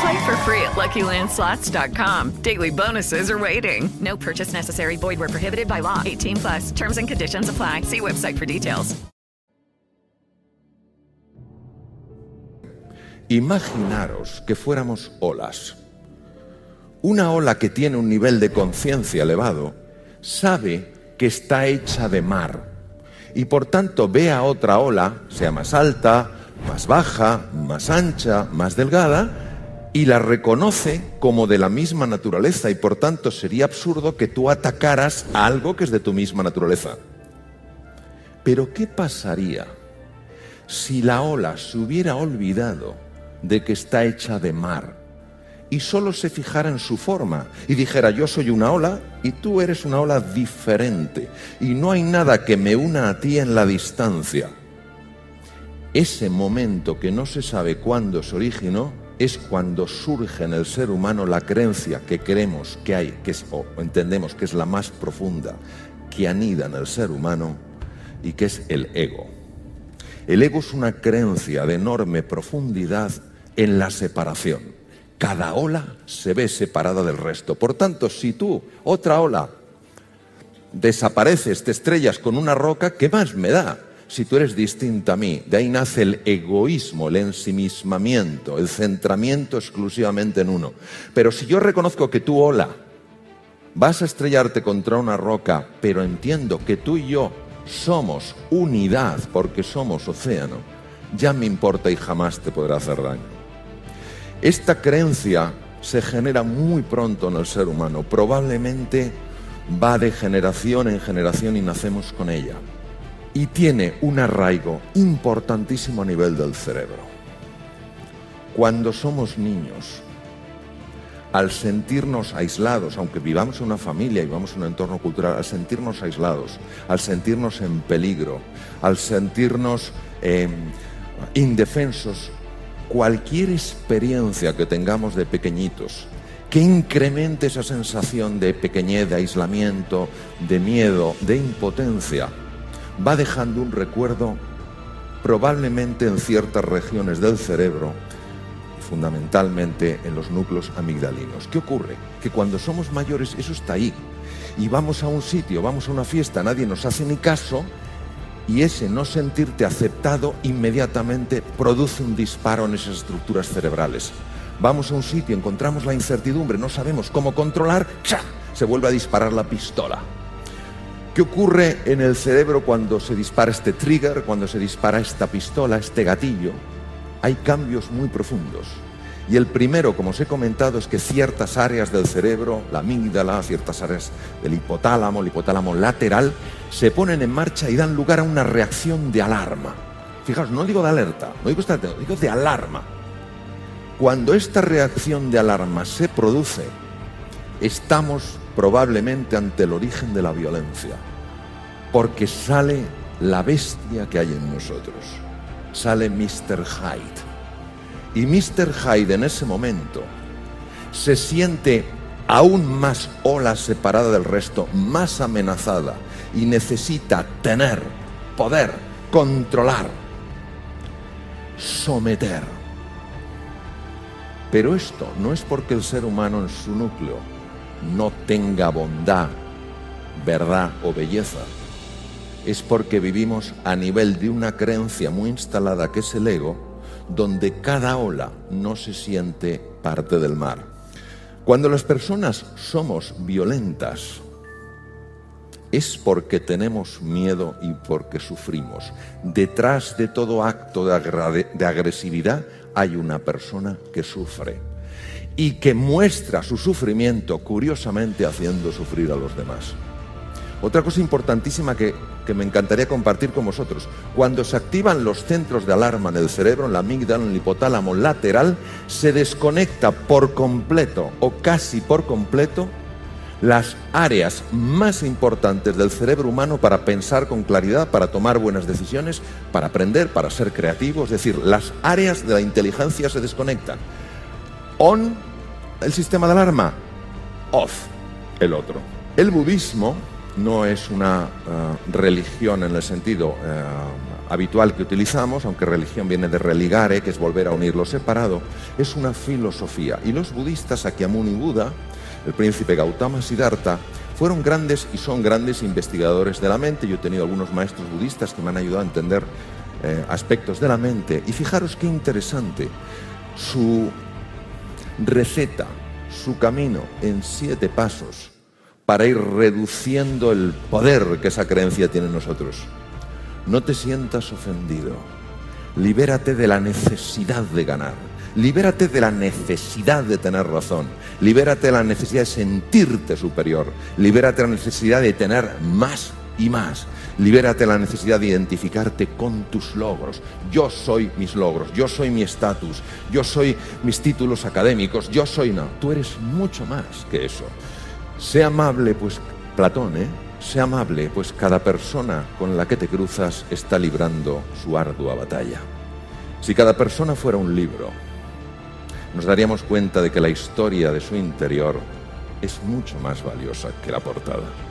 Play for free at LuckyLandSlots.com. Daily bonuses are waiting. No purchase necessary. Void where prohibited by law. 18 plus. Terms and conditions apply. See website for details. Imaginaros que fuéramos olas. Una ola que tiene un nivel de conciencia elevado sabe que está hecha de mar y por tanto ve a otra ola, sea más alta, más baja, más ancha, más delgada, y la reconoce como de la misma naturaleza y por tanto sería absurdo que tú atacaras a algo que es de tu misma naturaleza. Pero ¿qué pasaría si la ola se hubiera olvidado de que está hecha de mar y solo se fijara en su forma y dijera yo soy una ola y tú eres una ola diferente y no hay nada que me una a ti en la distancia? Ese momento que no se sabe cuándo se originó es cuando surge en el ser humano la creencia que creemos que hay, que es, o entendemos que es la más profunda, que anida en el ser humano y que es el ego. El ego es una creencia de enorme profundidad en la separación. Cada ola se ve separada del resto. Por tanto, si tú, otra ola, desapareces, te estrellas con una roca, ¿qué más me da? Si tú eres distinta a mí. De ahí nace el egoísmo, el ensimismamiento, el centramiento exclusivamente en uno. Pero si yo reconozco que tú, hola, vas a estrellarte contra una roca, pero entiendo que tú y yo somos unidad porque somos océano, ya me importa y jamás te podrá hacer daño. Esta creencia se genera muy pronto en el ser humano, probablemente va de generación en generación y nacemos con ella y tiene un arraigo importantísimo a nivel del cerebro. Cuando somos niños, al sentirnos aislados, aunque vivamos en una familia y vivamos en un entorno cultural, al sentirnos aislados, al sentirnos en peligro, al sentirnos eh, indefensos, cualquier experiencia que tengamos de pequeñitos, que incremente esa sensación de pequeñez, de aislamiento, de miedo, de impotencia, va dejando un recuerdo probablemente en ciertas regiones del cerebro, fundamentalmente en los núcleos amigdalinos. ¿Qué ocurre? Que cuando somos mayores eso está ahí. Y vamos a un sitio, vamos a una fiesta, nadie nos hace ni caso, y ese no sentirte aceptado inmediatamente produce un disparo en esas estructuras cerebrales. Vamos a un sitio, encontramos la incertidumbre, no sabemos cómo controlar, ¡cha! se vuelve a disparar la pistola. ¿Qué ocurre en el cerebro cuando se dispara este trigger, cuando se dispara esta pistola, este gatillo? Hay cambios muy profundos. Y el primero, como os he comentado, es que ciertas áreas del cerebro, la amígdala, ciertas áreas del hipotálamo, el hipotálamo lateral, se ponen en marcha y dan lugar a una reacción de alarma. Fijaos, no digo de alerta, no digo, digo de alarma. Cuando esta reacción de alarma se produce, estamos probablemente ante el origen de la violencia, porque sale la bestia que hay en nosotros, sale Mr. Hyde. Y Mr. Hyde en ese momento se siente aún más ola separada del resto, más amenazada, y necesita tener, poder, controlar, someter. Pero esto no es porque el ser humano en su núcleo no tenga bondad, verdad o belleza, es porque vivimos a nivel de una creencia muy instalada que es el ego, donde cada ola no se siente parte del mar. Cuando las personas somos violentas, es porque tenemos miedo y porque sufrimos. Detrás de todo acto de, de agresividad hay una persona que sufre y que muestra su sufrimiento curiosamente haciendo sufrir a los demás. Otra cosa importantísima que, que me encantaría compartir con vosotros, cuando se activan los centros de alarma en el cerebro, en la amígdala, en el hipotálamo lateral, se desconecta por completo o casi por completo las áreas más importantes del cerebro humano para pensar con claridad, para tomar buenas decisiones, para aprender, para ser creativo. Es decir, las áreas de la inteligencia se desconectan. On, el sistema de alarma. Off, el otro. El budismo no es una eh, religión en el sentido eh, habitual que utilizamos, aunque religión viene de religare, que es volver a unir lo separado, es una filosofía. Y los budistas, Sakyamuni Buda, el príncipe Gautama Siddhartha, fueron grandes y son grandes investigadores de la mente. Yo he tenido algunos maestros budistas que me han ayudado a entender eh, aspectos de la mente. Y fijaros qué interesante, su receta, su camino en siete pasos para ir reduciendo el poder que esa creencia tiene en nosotros. No te sientas ofendido. Libérate de la necesidad de ganar. Libérate de la necesidad de tener razón. Libérate de la necesidad de sentirte superior. Libérate de la necesidad de tener más y más. Libérate la necesidad de identificarte con tus logros. Yo soy mis logros, yo soy mi estatus, yo soy mis títulos académicos, yo soy no. Tú eres mucho más que eso. Sé amable, pues Platón, ¿eh? Sé amable, pues cada persona con la que te cruzas está librando su ardua batalla. Si cada persona fuera un libro, nos daríamos cuenta de que la historia de su interior es mucho más valiosa que la portada.